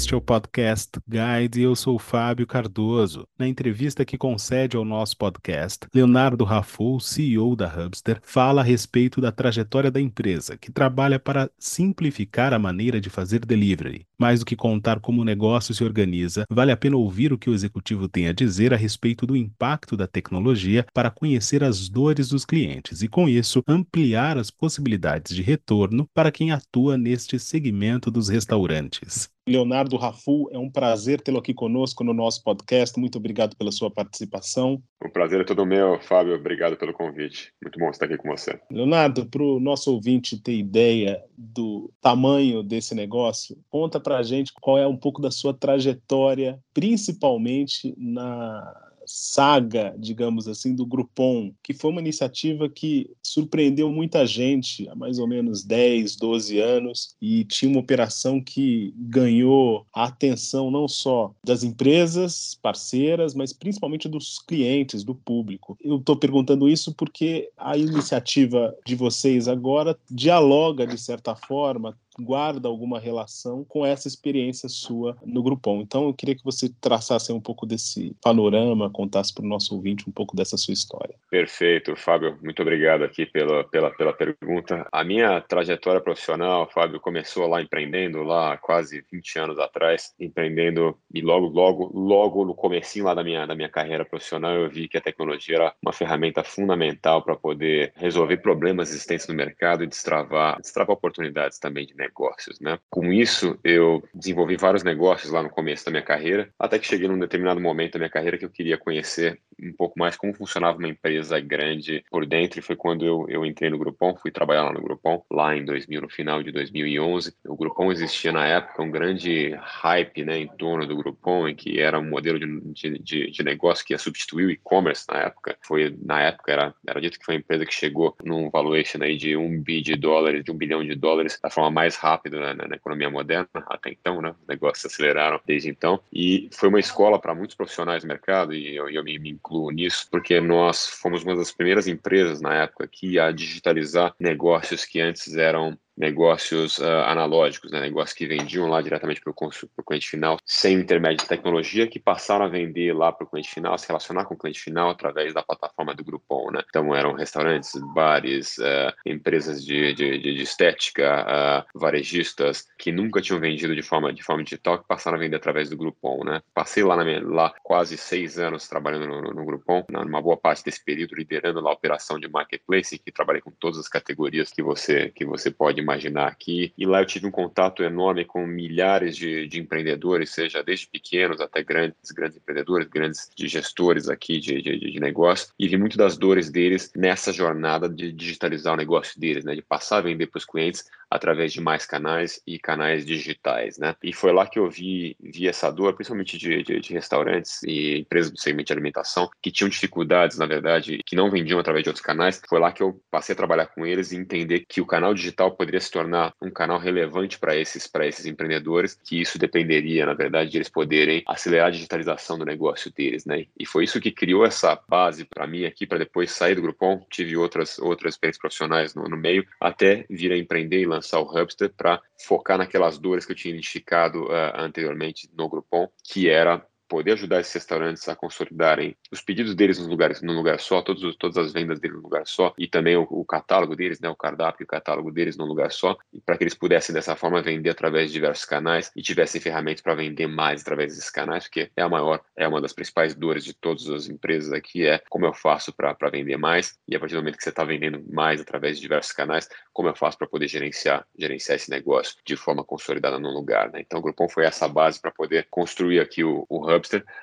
Este é o podcast Guide e eu sou Fábio Cardoso. Na entrevista que concede ao nosso podcast, Leonardo Raffou, CEO da Hubster, fala a respeito da trajetória da empresa, que trabalha para simplificar a maneira de fazer delivery. Mais do que contar como o negócio se organiza, vale a pena ouvir o que o executivo tem a dizer a respeito do impacto da tecnologia para conhecer as dores dos clientes e, com isso, ampliar as possibilidades de retorno para quem atua neste segmento dos restaurantes. Leonardo Rafu, é um prazer tê-lo aqui conosco no nosso podcast. Muito obrigado pela sua participação. O prazer é todo meu, Fábio. Obrigado pelo convite. Muito bom estar aqui com você. Leonardo, para o nosso ouvinte ter ideia do tamanho desse negócio, conta para a gente qual é um pouco da sua trajetória, principalmente na saga, digamos assim, do Groupon, que foi uma iniciativa que surpreendeu muita gente há mais ou menos 10, 12 anos e tinha uma operação que ganhou a atenção não só das empresas parceiras, mas principalmente dos clientes, do público. Eu estou perguntando isso porque a iniciativa de vocês agora dialoga, de certa forma, guarda alguma relação com essa experiência sua no Groupon. Então, eu queria que você traçasse um pouco desse panorama, contasse para o nosso ouvinte um pouco dessa sua história. Perfeito, Fábio. Muito obrigado aqui pela, pela, pela pergunta. A minha trajetória profissional, Fábio, começou lá empreendendo, lá quase 20 anos atrás, empreendendo e logo, logo, logo no comecinho lá da minha, da minha carreira profissional, eu vi que a tecnologia era uma ferramenta fundamental para poder resolver problemas existentes no mercado e destravar, destravar oportunidades também de negócios, né? Com isso, eu desenvolvi vários negócios lá no começo da minha carreira, até que cheguei num determinado momento da minha carreira que eu queria conhecer um pouco mais como funcionava uma empresa grande por dentro, e foi quando eu, eu entrei no Groupon, fui trabalhar lá no Groupon, lá em 2000, no final de 2011. O Groupon existia na época um grande hype, né, em torno do Groupon, em que era um modelo de, de, de negócio que ia substituir o e-commerce na época. Foi, na época, era, era dito que foi uma empresa que chegou num valuation aí de um bi de dólares, de um bilhão de dólares, da forma mais rápida né, na economia moderna, até então, né, os negócios aceleraram desde então, e foi uma escola para muitos profissionais do mercado, e eu, eu me, me nisso, porque nós fomos uma das primeiras empresas na época que a digitalizar negócios que antes eram negócios uh, analógicos, né? negócios que vendiam lá diretamente para o cliente final, sem intermédio de tecnologia, que passaram a vender lá para o cliente final, se relacionar com o cliente final através da plataforma do Groupon. Né? Então, eram restaurantes, bares, uh, empresas de, de, de estética, uh, varejistas, que nunca tinham vendido de forma, de forma digital, que passaram a vender através do Groupon. Né? Passei lá, na minha, lá quase seis anos trabalhando no, no, no Groupon, numa boa parte desse período liderando lá a operação de marketplace, que trabalhei com todas as categorias que você, que você pode imaginar aqui. E lá eu tive um contato enorme com milhares de, de empreendedores, seja desde pequenos até grandes, grandes empreendedores, grandes de gestores aqui de, de, de negócio, e vi muito das dores deles nessa jornada de digitalizar o negócio deles, né, de passar a vender para os clientes através de mais canais e canais digitais, né? E foi lá que eu vi, vi essa dor, principalmente de, de, de restaurantes e empresas do segmento de alimentação, que tinham dificuldades, na verdade, que não vendiam através de outros canais. Foi lá que eu passei a trabalhar com eles e entender que o canal digital poderia se tornar um canal relevante para esses, esses empreendedores, que isso dependeria, na verdade, de eles poderem acelerar a digitalização do negócio deles, né? E foi isso que criou essa base para mim aqui, para depois sair do Groupon. Tive outras, outras experiências profissionais no, no meio, até vir a empreender e lançar o Hubster para focar naquelas dores que eu tinha identificado uh, anteriormente no Groupon, que era poder ajudar esses restaurantes a consolidarem os pedidos deles no lugar, num lugar só, todos, todas as vendas deles num lugar só, e também o, o catálogo deles, né, o cardápio e o catálogo deles num lugar só, para que eles pudessem dessa forma vender através de diversos canais e tivessem ferramentas para vender mais através desses canais, porque é a maior, é uma das principais dores de todas as empresas aqui, é como eu faço para vender mais, e a partir do momento que você está vendendo mais através de diversos canais, como eu faço para poder gerenciar, gerenciar esse negócio de forma consolidada num lugar, né? Então o Groupon foi essa base para poder construir aqui o, o Hub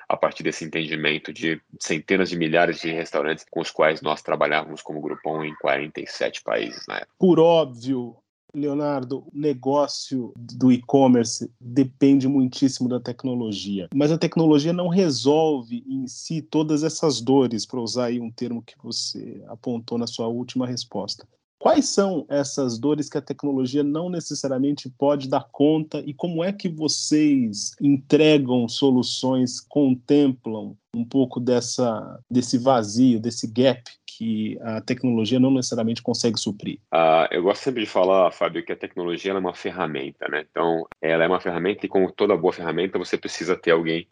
A partir desse entendimento de centenas de milhares de restaurantes com os quais nós trabalhávamos como Groupon em 47 países na época. Por óbvio, Leonardo, o negócio do e-commerce depende muitíssimo da tecnologia, mas a tecnologia não resolve em si todas essas dores, para usar aí um termo que você apontou na sua última resposta. Quais são essas dores que a tecnologia não necessariamente pode dar conta e como é que vocês entregam soluções, contemplam um pouco dessa, desse vazio, desse gap que a tecnologia não necessariamente consegue suprir? Uh, eu gosto sempre de falar, Fábio, que a tecnologia é uma ferramenta, né? Então, ela é uma ferramenta e, como toda boa ferramenta, você precisa ter alguém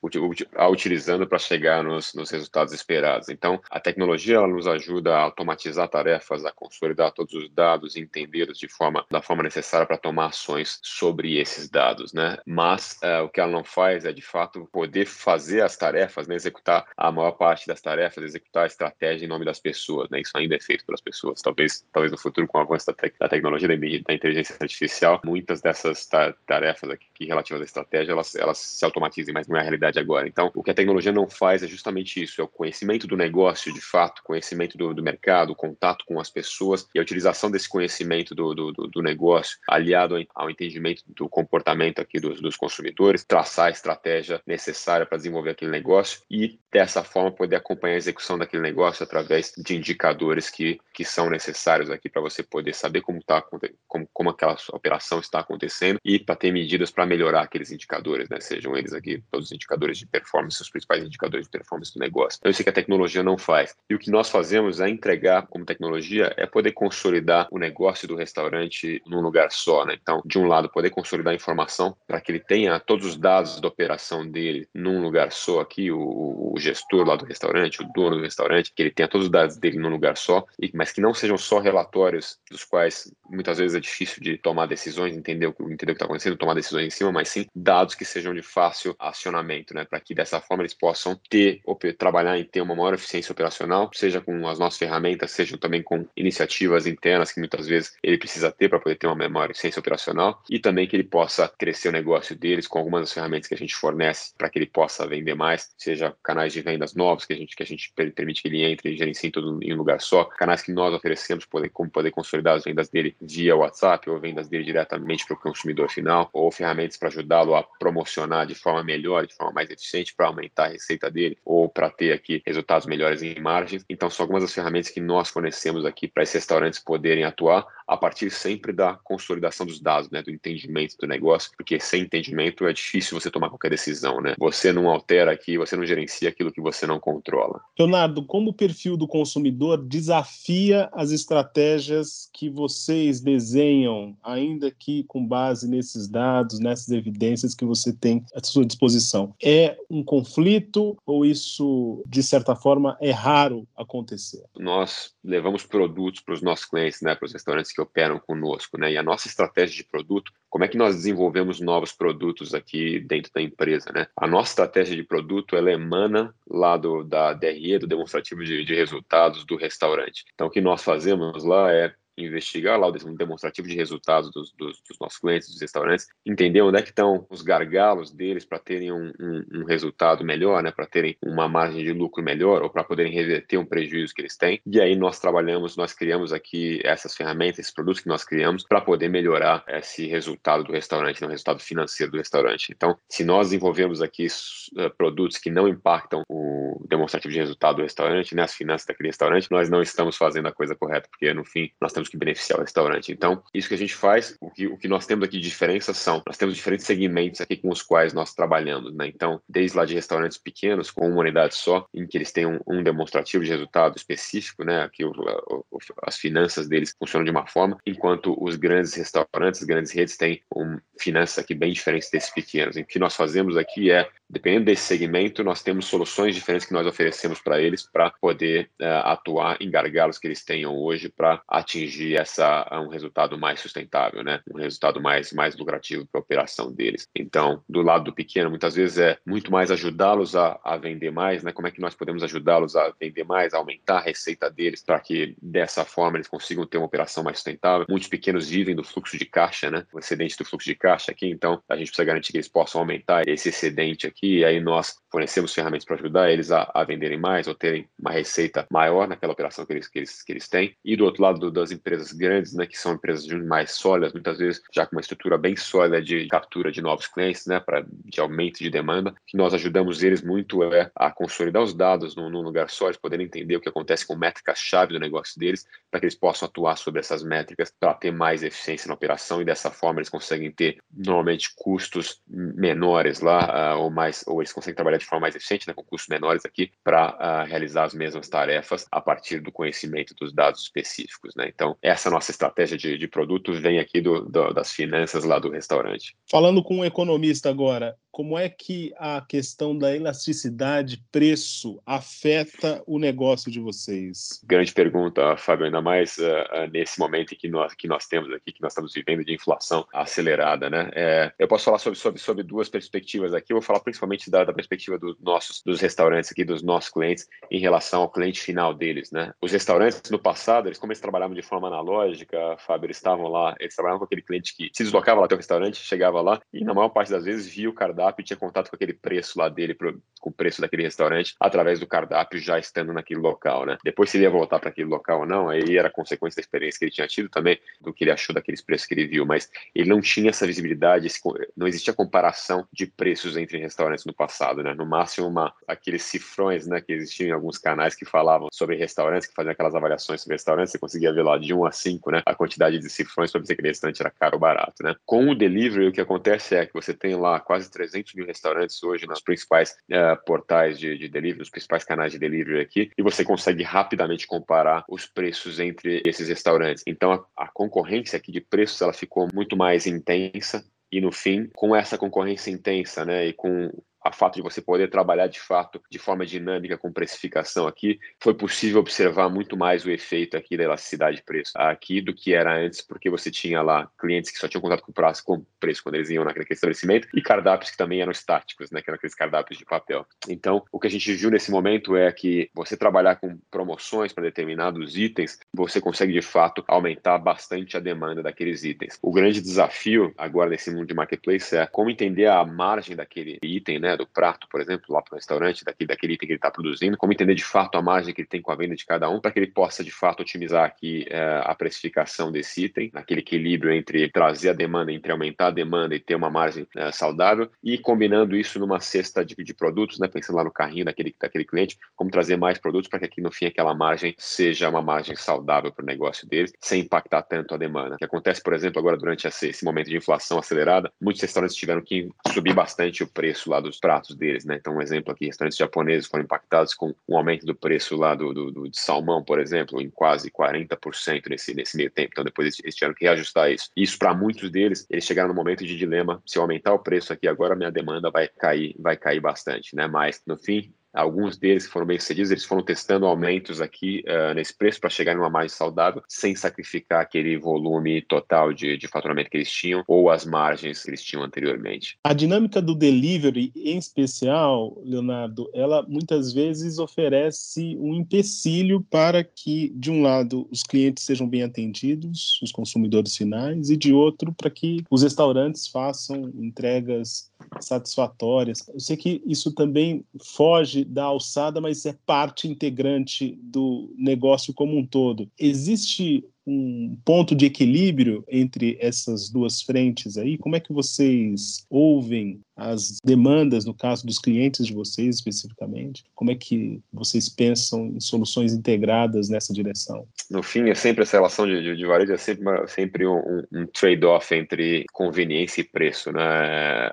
a utilizando para chegar nos, nos, resultados esperados. Então, a tecnologia ela nos ajuda a automatizar tarefas, a consolidar todos os dados e entendê-los de forma da forma necessária para tomar ações sobre esses dados, né? Mas uh, o que ela não faz é, de fato, poder fazer as tarefas, né? executar a maior parte das tarefas, executar a estratégia em nome das pessoas né? Isso ainda é feito pelas pessoas. Talvez, talvez no futuro, com o avanço da, te da tecnologia, da, da, inteligência artificial, muitas dessas ta tarefas aqui relativas à estratégia, elas, elas se automatizem, mas não é a realidade agora. Então, o que a tecnologia não faz é justamente isso, é o conhecimento do negócio, de fato, conhecimento do, do mercado, contato com as pessoas e a utilização desse conhecimento do, do, do negócio, aliado ao entendimento do comportamento aqui dos, dos consumidores, traçar a estratégia necessária para desenvolver aquele negócio e, dessa forma, poder acompanhar a execução daquele negócio através de indicadores que, que são necessários aqui para você poder saber como, tá, como, como aquela operação está acontecendo e para ter medidas para melhorar aqueles indicadores, né? Sejam eles aqui todos os indicadores de performance, os principais indicadores de performance do negócio. Então, isso que a tecnologia não faz. E o que nós fazemos é entregar como tecnologia é poder consolidar o negócio do restaurante num lugar só, né? Então, de um lado, poder consolidar a informação para que ele tenha todos os dados da operação dele num lugar só aqui, o, o gestor lá do restaurante, o dono do restaurante, que ele tenha todos os dados dele num lugar só, mas que não sejam só relatórios dos quais muitas vezes é difícil de tomar decisões, entender o, entender o que está acontecendo, tomar decisões em cima, mas sim dados que sejam de fácil acionamento, né, para que dessa forma eles possam ter, trabalhar em ter uma maior eficiência operacional, seja com as nossas ferramentas, seja também com iniciativas internas que muitas vezes ele precisa ter para poder ter uma maior eficiência operacional e também que ele possa crescer o negócio deles com algumas das ferramentas que a gente fornece para que ele possa vender mais, seja canais de vendas novos que a gente que a gente permite que ele entre e gerencie tudo em um lugar só, canais que nós oferecemos, poder, como poder consolidar as vendas dele via WhatsApp ou vendas dele diretamente para o consumidor final, ou ferramentas para ajudá-lo a promocionar de forma melhor, de forma mais eficiente, para aumentar a receita dele, ou para ter aqui resultados melhores em margens. Então, são algumas das ferramentas que nós fornecemos aqui para esses restaurantes poderem atuar a partir sempre da consolidação dos dados, né, do entendimento do negócio, porque sem entendimento é difícil você tomar qualquer decisão, né? Você não altera aqui, você não gerencia aquilo que você não controla. Leonardo, como o perfil do consumidor desafia as estratégias que vocês desenham, ainda que com base nesses dados, nessas evidências que você tem à sua disposição. É um conflito ou isso, de certa forma, é raro acontecer? Nós levamos produtos para os nossos clientes, né, para os restaurantes que operam conosco, né, e a nossa estratégia de produto, como é que nós desenvolvemos novos produtos aqui dentro da empresa, né? A nossa estratégia de produto, ela emana lá do, da DRE, do demonstrativo de, de resultados do restaurante. Então, o que nós fazemos lá é investigar lá o demonstrativo de resultados dos, dos, dos, nossos clientes, dos restaurantes, entender onde é que estão os gargalos deles para terem um, um, um, resultado melhor, né, para terem uma margem de lucro melhor ou para poderem reverter um prejuízo que eles têm. E aí nós trabalhamos, nós criamos aqui essas ferramentas, esses produtos que nós criamos para poder melhorar esse resultado do restaurante, né, o resultado financeiro do restaurante. Então, se nós desenvolvemos aqui uh, produtos que não impactam o demonstrativo de resultado do restaurante, né, as finanças daquele restaurante, nós não estamos fazendo a coisa correta, porque no fim nós que beneficiar o restaurante. Então, isso que a gente faz, o que, o que nós temos aqui de diferença são, nós temos diferentes segmentos aqui com os quais nós trabalhamos, né? Então, desde lá de restaurantes pequenos, com uma unidade só, em que eles têm um, um demonstrativo de resultado específico, né? Aqui o, o, as finanças deles funcionam de uma forma, enquanto os grandes restaurantes, grandes redes têm um, finanças aqui bem diferentes desses pequenos. E o que nós fazemos aqui é Dependendo desse segmento, nós temos soluções diferentes que nós oferecemos para eles para poder uh, atuar em gargalos que eles tenham hoje para atingir essa um resultado mais sustentável, né? Um resultado mais mais lucrativo para a operação deles. Então, do lado do pequeno, muitas vezes é muito mais ajudá-los a, a vender mais, né? Como é que nós podemos ajudá-los a vender mais, a aumentar a receita deles para que dessa forma eles consigam ter uma operação mais sustentável. Muitos pequenos vivem do fluxo de caixa, né? O excedente do fluxo de caixa aqui, então a gente precisa garantir que eles possam aumentar esse excedente aqui, e aí nós fornecemos ferramentas para ajudar eles a, a, venderem mais ou terem uma receita maior naquela operação que eles, que eles, que eles têm. E do outro lado do, das empresas grandes, né, que são empresas mais sólidas, muitas vezes já com uma estrutura bem sólida de captura de novos clientes, né, para de aumento de demanda, que nós ajudamos eles muito é a consolidar os dados num, num lugar só, eles poderem entender o que acontece com métricas-chave do negócio deles, para que eles possam atuar sobre essas métricas para ter mais eficiência na operação e dessa forma eles conseguem ter normalmente custos menores lá uh, ou mais mais, ou eles conseguem trabalhar de forma mais eficiente, né, com custos menores aqui, para uh, ah, realizar as mesmas tarefas a partir do conhecimento dos dados específicos. Né? Então, essa nossa estratégia de, de produtos vem aqui do, do, das finanças lá do restaurante. Falando com um economista agora, como é que a questão da elasticidade preço afeta o negócio de vocês? Grande pergunta, Fábio, ainda mais uh, nesse momento que nós, que nós temos aqui, que nós estamos vivendo de inflação acelerada, né? É, eu posso falar sobre, sobre, sobre duas perspectivas aqui, eu vou falar principalmente da, da perspectiva dos nossos, dos restaurantes aqui, dos nossos clientes, em relação ao cliente final deles, né? Os restaurantes, no passado, eles como eles trabalhavam de forma analógica, Fábio, eles estavam lá, eles trabalhavam com aquele cliente que se deslocava lá até o restaurante, chegava lá e na maior parte das vezes via o cardápio cardápio e tinha contato com aquele preço lá dele, pro, com o preço daquele restaurante, através do cardápio já estando naquele local, né? Depois se ele ia voltar para aquele local ou não, aí era consequência da experiência que ele tinha tido também, do que ele achou daqueles preços que ele viu, mas ele não tinha essa visibilidade, esse, não existia comparação de preços entre restaurantes no passado, né? No máximo, uma, aqueles cifrões, né, que existiam em alguns canais que falavam sobre restaurantes, que faziam aquelas avaliações sobre restaurantes, você conseguia ver lá de 1 a 5, né, a quantidade de cifrões para dizer que aquele restaurante era caro ou barato, né? Com o delivery, o que acontece é que você tem lá quase 300 mil restaurantes hoje nos principais uh, portais de, de delivery, nos principais canais de delivery aqui, e você consegue rapidamente comparar os preços entre esses restaurantes. Então, a, a concorrência aqui de preços ela ficou muito mais intensa e no fim, com essa concorrência intensa, né, e com a fato de você poder trabalhar de fato de forma dinâmica com precificação aqui, foi possível observar muito mais o efeito aqui da elasticidade de preço aqui do que era antes, porque você tinha lá clientes que só tinham contato com o prazo, com preço quando eles iam naquele estabelecimento e cardápios que também eram estáticos, né, que eram aqueles cardápios de papel. Então, o que a gente viu nesse momento é que você trabalhar com promoções para determinados itens, você consegue de fato aumentar bastante a demanda daqueles itens. O grande desafio agora nesse mundo de marketplace é como entender a margem daquele item, né, do prato, por exemplo, lá para o restaurante, daquele, daquele item que ele está produzindo, como entender de fato a margem que ele tem com a venda de cada um, para que ele possa de fato otimizar aqui é, a precificação desse item, aquele equilíbrio entre trazer a demanda, entre aumentar a demanda e ter uma margem é, saudável, e combinando isso numa cesta de, de produtos, né, pensando lá no carrinho daquele, daquele cliente, como trazer mais produtos para que aqui no fim aquela margem seja uma margem saudável para o negócio deles, sem impactar tanto a demanda. O que acontece, por exemplo, agora durante esse, esse momento de inflação acelerada, muitos restaurantes tiveram que subir bastante o preço lá dos pratos deles, né? Então, um exemplo aqui, restaurantes japoneses foram impactados com um aumento do preço lá do, do, do de salmão, por exemplo, em quase 40% nesse, nesse meio tempo. Então, depois eles, eles tiveram que reajustar isso. Isso, para muitos deles, eles chegaram no momento de dilema: se eu aumentar o preço aqui agora, minha demanda vai cair, vai cair bastante, né? Mas, no fim, Alguns deles foram bem sucedidos, eles foram testando aumentos aqui uh, nesse preço para chegar em uma margem saudável, sem sacrificar aquele volume total de, de faturamento que eles tinham ou as margens que eles tinham anteriormente. A dinâmica do delivery, em especial, Leonardo, ela muitas vezes oferece um empecilho para que, de um lado, os clientes sejam bem atendidos, os consumidores finais, e de outro, para que os restaurantes façam entregas satisfatórias. Eu sei que isso também foge da alçada, mas é parte integrante do negócio como um todo. Existe um ponto de equilíbrio entre essas duas frentes aí? Como é que vocês ouvem as demandas, no caso dos clientes de vocês especificamente? Como é que vocês pensam em soluções integradas nessa direção? No fim, é sempre essa relação de, de, de varejo, é sempre, sempre um, um trade-off entre conveniência e preço, né,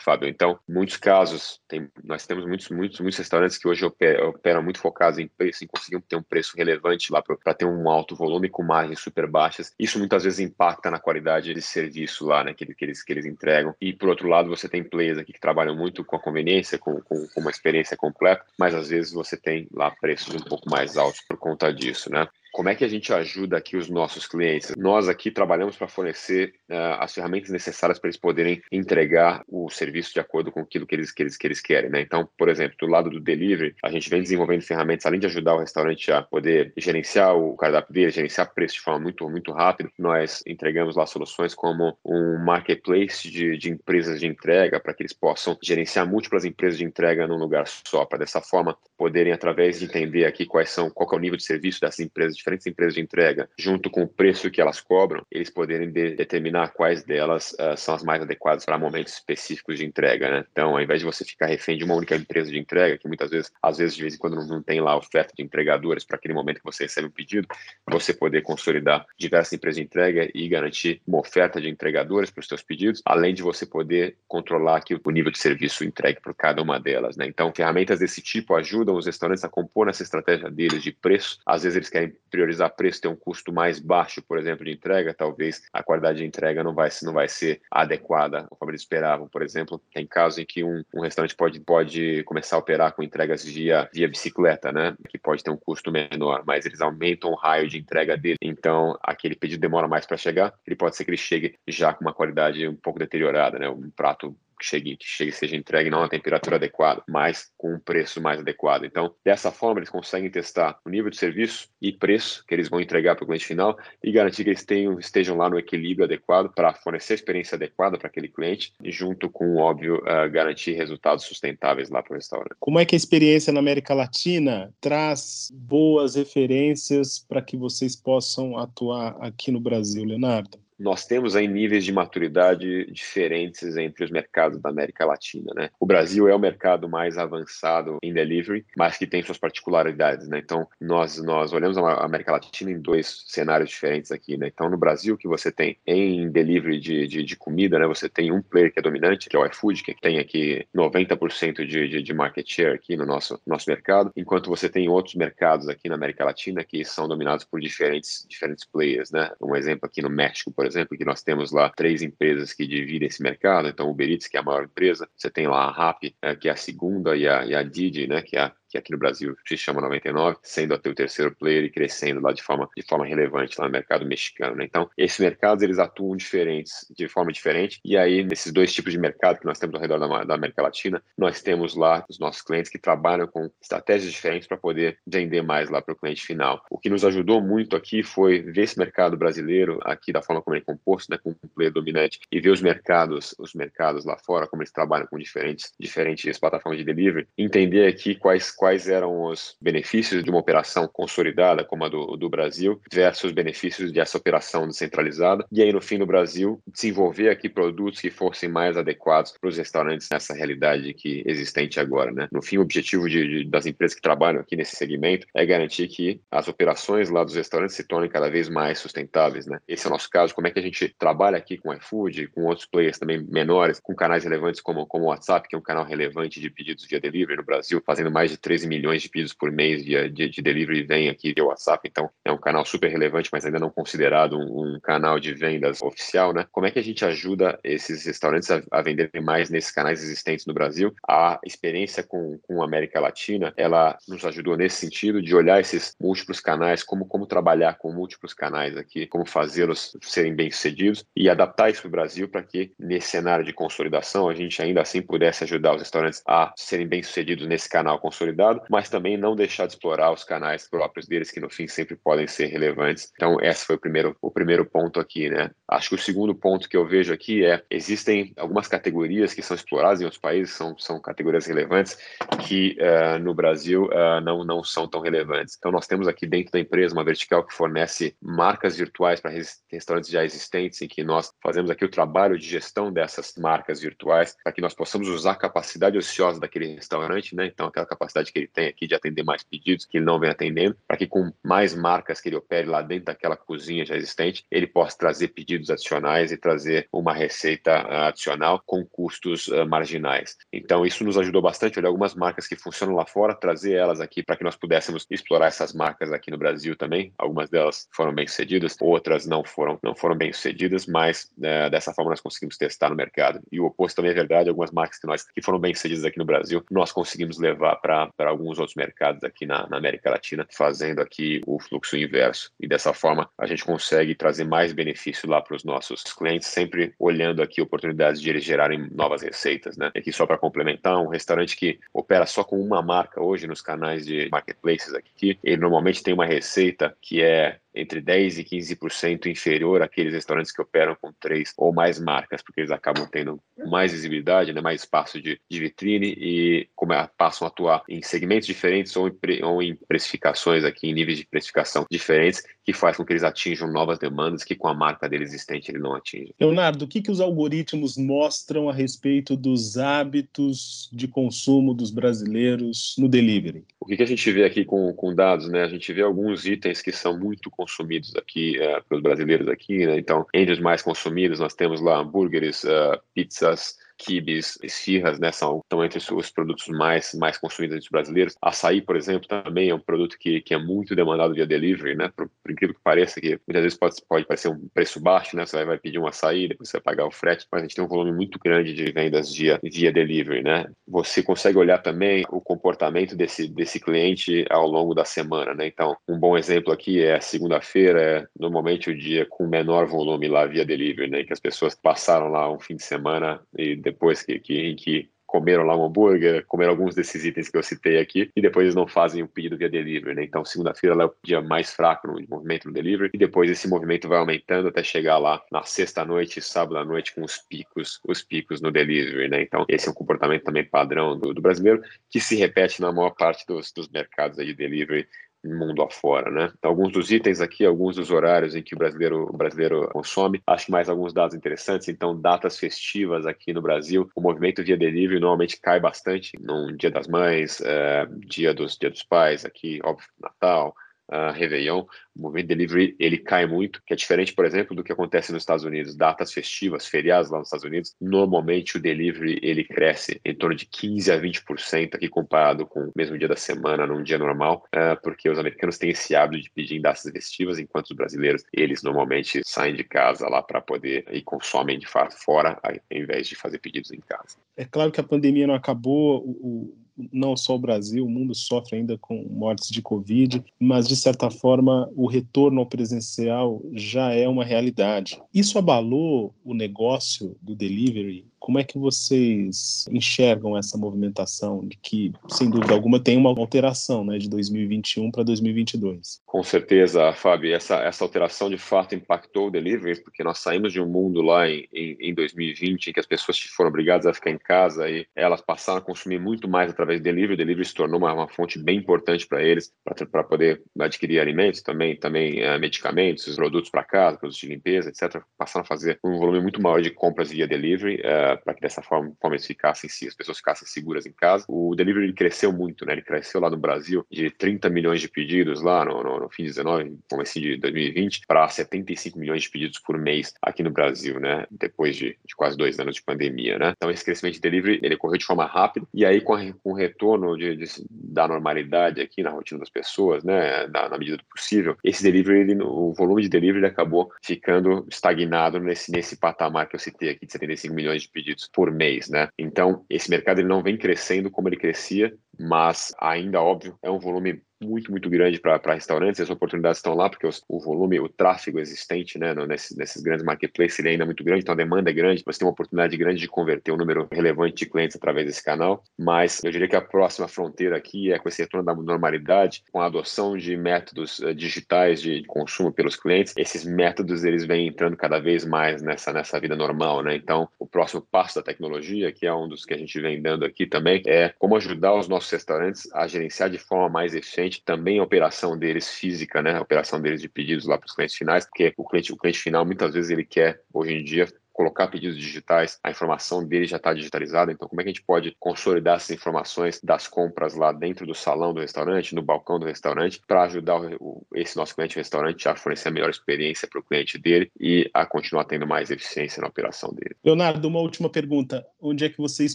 Fábio? Então, muitos casos, tem, nós temos muitos, muitos, muitos restaurantes que hoje operam, operam muito focados em preço, em conseguir ter um preço relevante lá para ter um alto volume com mais margens super baixas. Isso muitas vezes impacta na qualidade de serviço lá, né, que, que, eles, que eles entregam. E por outro lado, você tem players aqui que trabalham muito com a conveniência, com, com, com uma experiência completa, mas às vezes você tem lá preços um pouco mais altos por conta disso, né? Como é que a gente ajuda aqui os nossos clientes? Nós aqui trabalhamos para fornecer uh, as ferramentas necessárias para eles poderem entregar o serviço de acordo com aquilo que eles, que eles, que eles querem. Né? Então, por exemplo, do lado do delivery, a gente vem desenvolvendo ferramentas, além de ajudar o restaurante a poder gerenciar o cardápio dele, gerenciar preço de forma muito, muito rápida, nós entregamos lá soluções como um marketplace de, de empresas de entrega para que eles possam gerenciar múltiplas empresas de entrega num lugar só, para dessa forma poderem, através de entender aqui quais são, qual é o nível de serviço dessas empresas diferentes empresas de entrega, junto com o preço que elas cobram, eles poderem de, determinar quais delas uh, são as mais adequadas para momentos específicos de entrega, né? Então, ao invés de você ficar refém de uma única empresa de entrega, que muitas vezes, às vezes, de vez em quando não, não tem lá oferta de entregadores para aquele momento que você recebe um pedido, você poder consolidar diversas empresas de entrega e garantir uma oferta de entregadores para os seus pedidos, além de você poder controlar aqui o nível de serviço entregue por cada uma delas, né? Então, ferramentas desse tipo ajudam os restaurantes a compor essa estratégia deles de preço. Às vezes eles querem priorizar preço, ter um custo mais baixo, por exemplo, de entrega, talvez a qualidade de entrega não vai, não vai ser adequada conforme eles esperavam. Por exemplo, tem casos em que um, um restaurante pode, pode começar a operar com entregas via, via bicicleta, né? Que pode ter um custo menor, mas eles aumentam o raio de entrega dele. Então, aquele pedido demora mais para chegar, ele pode ser que ele chegue já com uma qualidade um pouco deteriorada, né? Um prato que chegue, que chegue seja entregue não na temperatura adequada, mas com um preço mais adequado. Então, dessa forma, eles conseguem testar o nível de serviço e preço que eles vão entregar para o cliente final e garantir que eles tenham, estejam lá no equilíbrio adequado para fornecer a experiência adequada para aquele cliente junto com, óbvio, uh, garantir resultados sustentáveis lá para o restaurante. Como é que a experiência na América Latina traz boas referências para que vocês possam atuar aqui no Brasil, Leonardo? Nós temos aí níveis de maturidade diferentes entre os mercados da América Latina, né? O Brasil é o mercado mais avançado em delivery, mas que tem suas particularidades, né? Então, nós nós olhamos a América Latina em dois cenários diferentes aqui, né? Então, no Brasil, que você tem em delivery de, de, de comida, né? Você tem um player que é dominante, que é o iFood, que tem aqui 90% de, de, de market share aqui no nosso, nosso mercado, enquanto você tem outros mercados aqui na América Latina que são dominados por diferentes, diferentes players, né? Um exemplo aqui no México, por exemplo, exemplo, que nós temos lá três empresas que dividem esse mercado. Então, o Uber Eats, que é a maior empresa, você tem lá a Rappi, eh, que é a segunda, e a, e a Didi, né, que é a que aqui no Brasil se chama 99, sendo até o terceiro player e crescendo lá de forma, de forma relevante lá no mercado mexicano. Né? Então, esses mercados eles atuam diferentes, de forma diferente. E aí, nesses dois tipos de mercado que nós temos ao redor da, da América Latina, nós temos lá os nossos clientes que trabalham com estratégias diferentes para poder vender mais lá para o cliente final. O que nos ajudou muito aqui foi ver esse mercado brasileiro aqui da forma como ele é composto, né, com um player dominante, e ver os mercados, os mercados lá fora, como eles trabalham com diferentes, diferentes plataformas de delivery, entender aqui quais quais eram os benefícios de uma operação consolidada como a do, do Brasil versus os benefícios dessa operação descentralizada. E aí, no fim, no Brasil, desenvolver aqui produtos que fossem mais adequados para os restaurantes nessa realidade que existente agora. Né? No fim, o objetivo de, de, das empresas que trabalham aqui nesse segmento é garantir que as operações lá dos restaurantes se tornem cada vez mais sustentáveis. Né? Esse é o nosso caso. Como é que a gente trabalha aqui com iFood, com outros players também menores, com canais relevantes como, como o WhatsApp, que é um canal relevante de pedidos via delivery no Brasil, fazendo mais de 13 milhões de pedidos por mês de, de, de delivery vem aqui via WhatsApp, então é um canal super relevante, mas ainda não considerado um, um canal de vendas oficial, né? Como é que a gente ajuda esses restaurantes a, a venderem mais nesses canais existentes no Brasil? A experiência com, com a América Latina, ela nos ajudou nesse sentido de olhar esses múltiplos canais, como, como trabalhar com múltiplos canais aqui, como fazê-los serem bem-sucedidos e adaptar isso para o Brasil para que nesse cenário de consolidação a gente ainda assim pudesse ajudar os restaurantes a serem bem-sucedidos nesse canal consolidado consolidado, mas também não deixar de explorar os canais próprios deles, que no fim sempre podem ser relevantes. Então, esse foi o primeiro, o primeiro ponto aqui, né? Acho que o segundo ponto que eu vejo aqui é: existem algumas categorias que são exploradas em outros países, são, são categorias relevantes, que uh, no Brasil uh, não, não são tão relevantes. Então, nós temos aqui dentro da empresa uma vertical que fornece marcas virtuais para restaurantes já existentes, em que nós fazemos aqui o trabalho de gestão dessas marcas virtuais, para que nós possamos usar a capacidade ociosa daquele restaurante, né? Então, aquela capacidade que ele tem aqui de atender mais pedidos que ele não vem atendendo, para que com mais marcas que ele opere lá dentro daquela cozinha já existente, ele possa trazer pedidos adicionais e trazer uma receita ah, adicional com custos uh, marginais. Então, isso nos ajudou bastante olhar algumas marcas que funcionam lá fora, trazer elas aqui para que nós pudéssemos explorar essas marcas aqui no Brasil também. Algumas delas foram bem sucedidas, outras não foram, não foram bem sucedidas, mas uh, dessa forma nós conseguimos testar no mercado. E o oposto também é verdade, algumas marcas que nós que foram bem sucedidas aqui no Brasil, nós conseguimos levar para para alguns outros mercados aqui na, na, América Latina, fazendo aqui o fluxo inverso. E dessa forma a gente consegue trazer mais benefício lá para os nossos clientes, sempre olhando aqui oportunidades de eles gerarem novas receitas, né? Aqui só para complementar, um restaurante que opera só com uma marca hoje nos canais de marketplaces aqui, ele normalmente tem uma receita que é entre 10% e 15% inferior àqueles restaurantes que operam com três ou mais marcas, porque eles acabam tendo mais visibilidade, né, mais espaço de, de vitrine e como é, passam a atuar em segmentos diferentes ou em, ou em precificações aqui, em níveis de precificação diferentes, que faz com que eles atinjam novas demandas que com a marca dele existente ele não atinge. Leonardo, o que, que os algoritmos mostram a respeito dos hábitos de consumo dos brasileiros no delivery? O que, que a gente vê aqui com, com dados, né? A gente vê alguns itens que são muito consumidos aqui é, pelos brasileiros aqui, né? Então, entre os mais consumidos, nós temos lá hambúrgueres, uh, pizzas, quibes, esfirras, né, são, estão entre os produtos mais, mais consumidos entre os brasileiros. Açaí, por exemplo, também é um produto que, que é muito demandado via delivery, né, por, por incrível que pareça, que muitas vezes pode, pode parecer um preço baixo, né, você vai pedir um açaí, depois você vai pagar o frete, mas a gente tem um volume muito grande de vendas via, via delivery, né. Você consegue olhar também o comportamento desse, desse cliente ao longo da semana, né, então um bom exemplo aqui é segunda-feira, é normalmente o dia com menor volume lá via delivery, né, que as pessoas passaram lá um fim de semana e depois que, que, que comeram lá um hambúrguer, comeram alguns desses itens que eu citei aqui, e depois eles não fazem o pedido via delivery, né? Então, segunda-feira é o dia mais fraco no movimento no delivery, e depois esse movimento vai aumentando até chegar lá na sexta-noite e sábado-à-noite com os picos, os picos no delivery, né? Então, esse é um comportamento também padrão do, do brasileiro, que se repete na maior parte dos, dos mercados de delivery mundo afora, né? Então, alguns dos itens aqui, alguns dos horários em que o brasileiro, o brasileiro consome, acho que mais alguns dados interessantes. Então, datas festivas aqui no Brasil, o movimento via delivery normalmente cai bastante. No Dia das Mães, é, Dia dos Dia dos Pais, aqui, óbvio, Natal, uh, Réveillon, o movimento delivery ele cai muito, que é diferente, por exemplo, do que acontece nos Estados Unidos. Datas festivas, feriados lá nos Estados Unidos, normalmente o delivery ele cresce em torno de 15 a 20% aqui comparado com o mesmo dia da semana num dia normal, uh, porque os americanos têm esse hábito de pedir em datas festivas, enquanto os brasileiros eles normalmente saem de casa lá para poder e consomem de fato fora, ao invés de fazer pedidos em casa. É claro que a pandemia não acabou, o não só o Brasil, o mundo sofre ainda com mortes de Covid, mas de certa forma o retorno ao presencial já é uma realidade. Isso abalou o negócio do delivery como é que vocês enxergam essa movimentação de que, sem dúvida alguma, tem uma alteração né, de 2021 para 2022? Com certeza, Fábio. Essa, essa alteração de fato impactou o delivery, porque nós saímos de um mundo lá em, em, em 2020 em que as pessoas foram obrigadas a ficar em casa e elas passaram a consumir muito mais através do delivery. O delivery se tornou uma, uma fonte bem importante para eles, para poder adquirir alimentos, também, também uh, medicamentos, produtos para casa, produtos de limpeza, etc. Passaram a fazer um volume muito maior de compras via delivery. Uh, para que dessa forma, forma eles ficassem, as pessoas ficassem seguras em casa. O delivery cresceu muito, né? Ele cresceu lá no Brasil de 30 milhões de pedidos lá no, no, no fim de 19, começo de 2020, para 75 milhões de pedidos por mês aqui no Brasil, né? Depois de, de, quase dois anos de pandemia, né? Então esse crescimento de delivery ele ocorreu de forma rápida e aí com, a, com o retorno de, de, da normalidade aqui na rotina das pessoas, né? Na, na medida do possível, esse delivery, ele, o volume de delivery acabou ficando estagnado nesse nesse patamar que eu citei aqui de 75 milhões de pedidos pedidos por mês, né? Então, esse mercado ele não vem crescendo como ele crescia, mas ainda, óbvio, é um volume muito, muito grande para restaurantes, as oportunidades estão lá, porque os, o volume, o tráfego existente né, no, nesses, nesses grandes marketplaces ele é ainda muito grande, então a demanda é grande, você tem uma oportunidade grande de converter um número relevante de clientes através desse canal, mas eu diria que a próxima fronteira aqui é com esse retorno da normalidade, com a adoção de métodos uh, digitais de consumo pelos clientes, esses métodos eles vêm entrando cada vez mais nessa, nessa vida normal, né? Então, o próximo passo da tecnologia, que é um dos que a gente vem dando aqui também, é como ajudar os nossos restaurantes a gerenciar de forma mais eficiente também a operação deles física, né? A operação deles de pedidos lá para os clientes finais, porque o cliente, o cliente final muitas vezes ele quer hoje em dia colocar pedidos digitais, a informação dele já está digitalizada, então como é que a gente pode consolidar essas informações das compras lá dentro do salão do restaurante, no balcão do restaurante, para ajudar o, esse nosso cliente restaurante a fornecer a melhor experiência para o cliente dele e a continuar tendo mais eficiência na operação dele. Leonardo, uma última pergunta. Onde é que vocês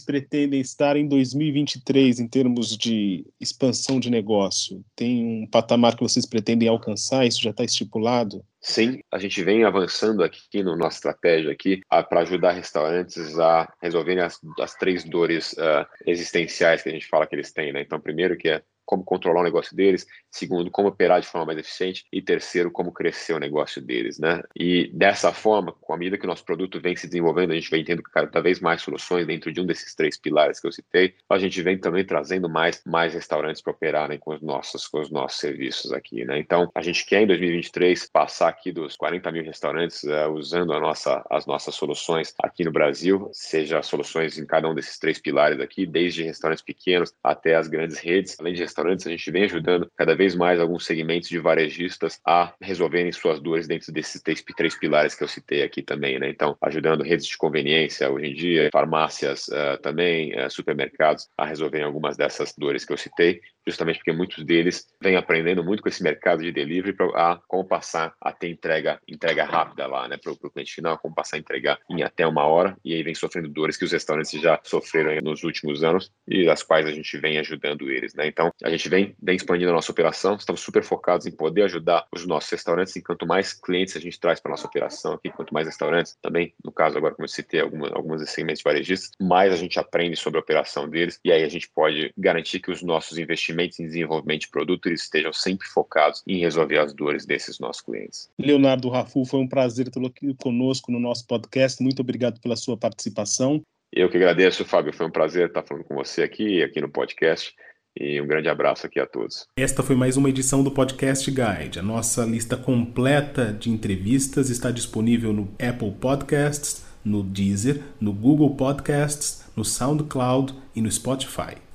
pretendem estar em 2023 em termos de expansão de negócio? Tem um patamar que vocês pretendem alcançar? Isso já está estipulado? Sim, a gente vem avançando aqui no nossa estratégia aqui para ajudar restaurantes a resolverem as, as três dores uh, existenciais que a gente fala que eles têm, né? Então, primeiro que é como controlar o negócio deles, segundo, como operar de forma mais eficiente e terceiro, como crescer o negócio deles, né? E dessa forma, com a medida que o nosso produto vem se desenvolvendo, a gente vem tendo cada vez mais soluções dentro de um desses três pilares que eu citei, a gente vem também trazendo mais, mais restaurantes para operarem com os nossos com os nossos serviços aqui, né? Então, a gente quer em 2023 passar aqui dos 40 mil restaurantes uh, usando a nossa, as nossas soluções aqui no Brasil, seja soluções em cada um desses três pilares aqui, desde restaurantes pequenos até as grandes redes. Além de restaurantes, a gente vem ajudando cada vez mais alguns segmentos de varejistas a resolverem suas dores dentro desses três, três pilares que eu citei aqui também, né? Então, ajudando redes de conveniência hoje em dia, farmácias uh, também, uh, supermercados a resolverem algumas dessas dores que eu citei justamente porque muitos deles vêm aprendendo muito com esse mercado de delivery para como passar a ter entrega, entrega rápida lá, né, para o cliente final, como passar a entregar em até uma hora, e aí vem sofrendo dores que os restaurantes já sofreram nos últimos anos e as quais a gente vem ajudando eles, né. Então, a gente vem, vem expandindo a nossa operação, estamos super focados em poder ajudar os nossos restaurantes, e quanto mais clientes a gente traz para nossa operação aqui, quanto mais restaurantes, também, no caso agora, como eu citei, algumas, algumas segmentos varejistas, mais a gente aprende sobre a operação deles, e aí a gente pode garantir que os nossos investimentos investimentos em desenvolvimento de produto eles estejam sempre focados em resolver as dores desses nossos clientes. Leonardo Rafu, foi um prazer tê-lo aqui conosco no nosso podcast. Muito obrigado pela sua participação. Eu que agradeço, Fábio. Foi um prazer estar falando com você aqui, aqui no podcast. E um grande abraço aqui a todos. Esta foi mais uma edição do Podcast Guide. A nossa lista completa de entrevistas está disponível no Apple Podcasts, no Deezer, no Google Podcasts, no SoundCloud e no Spotify.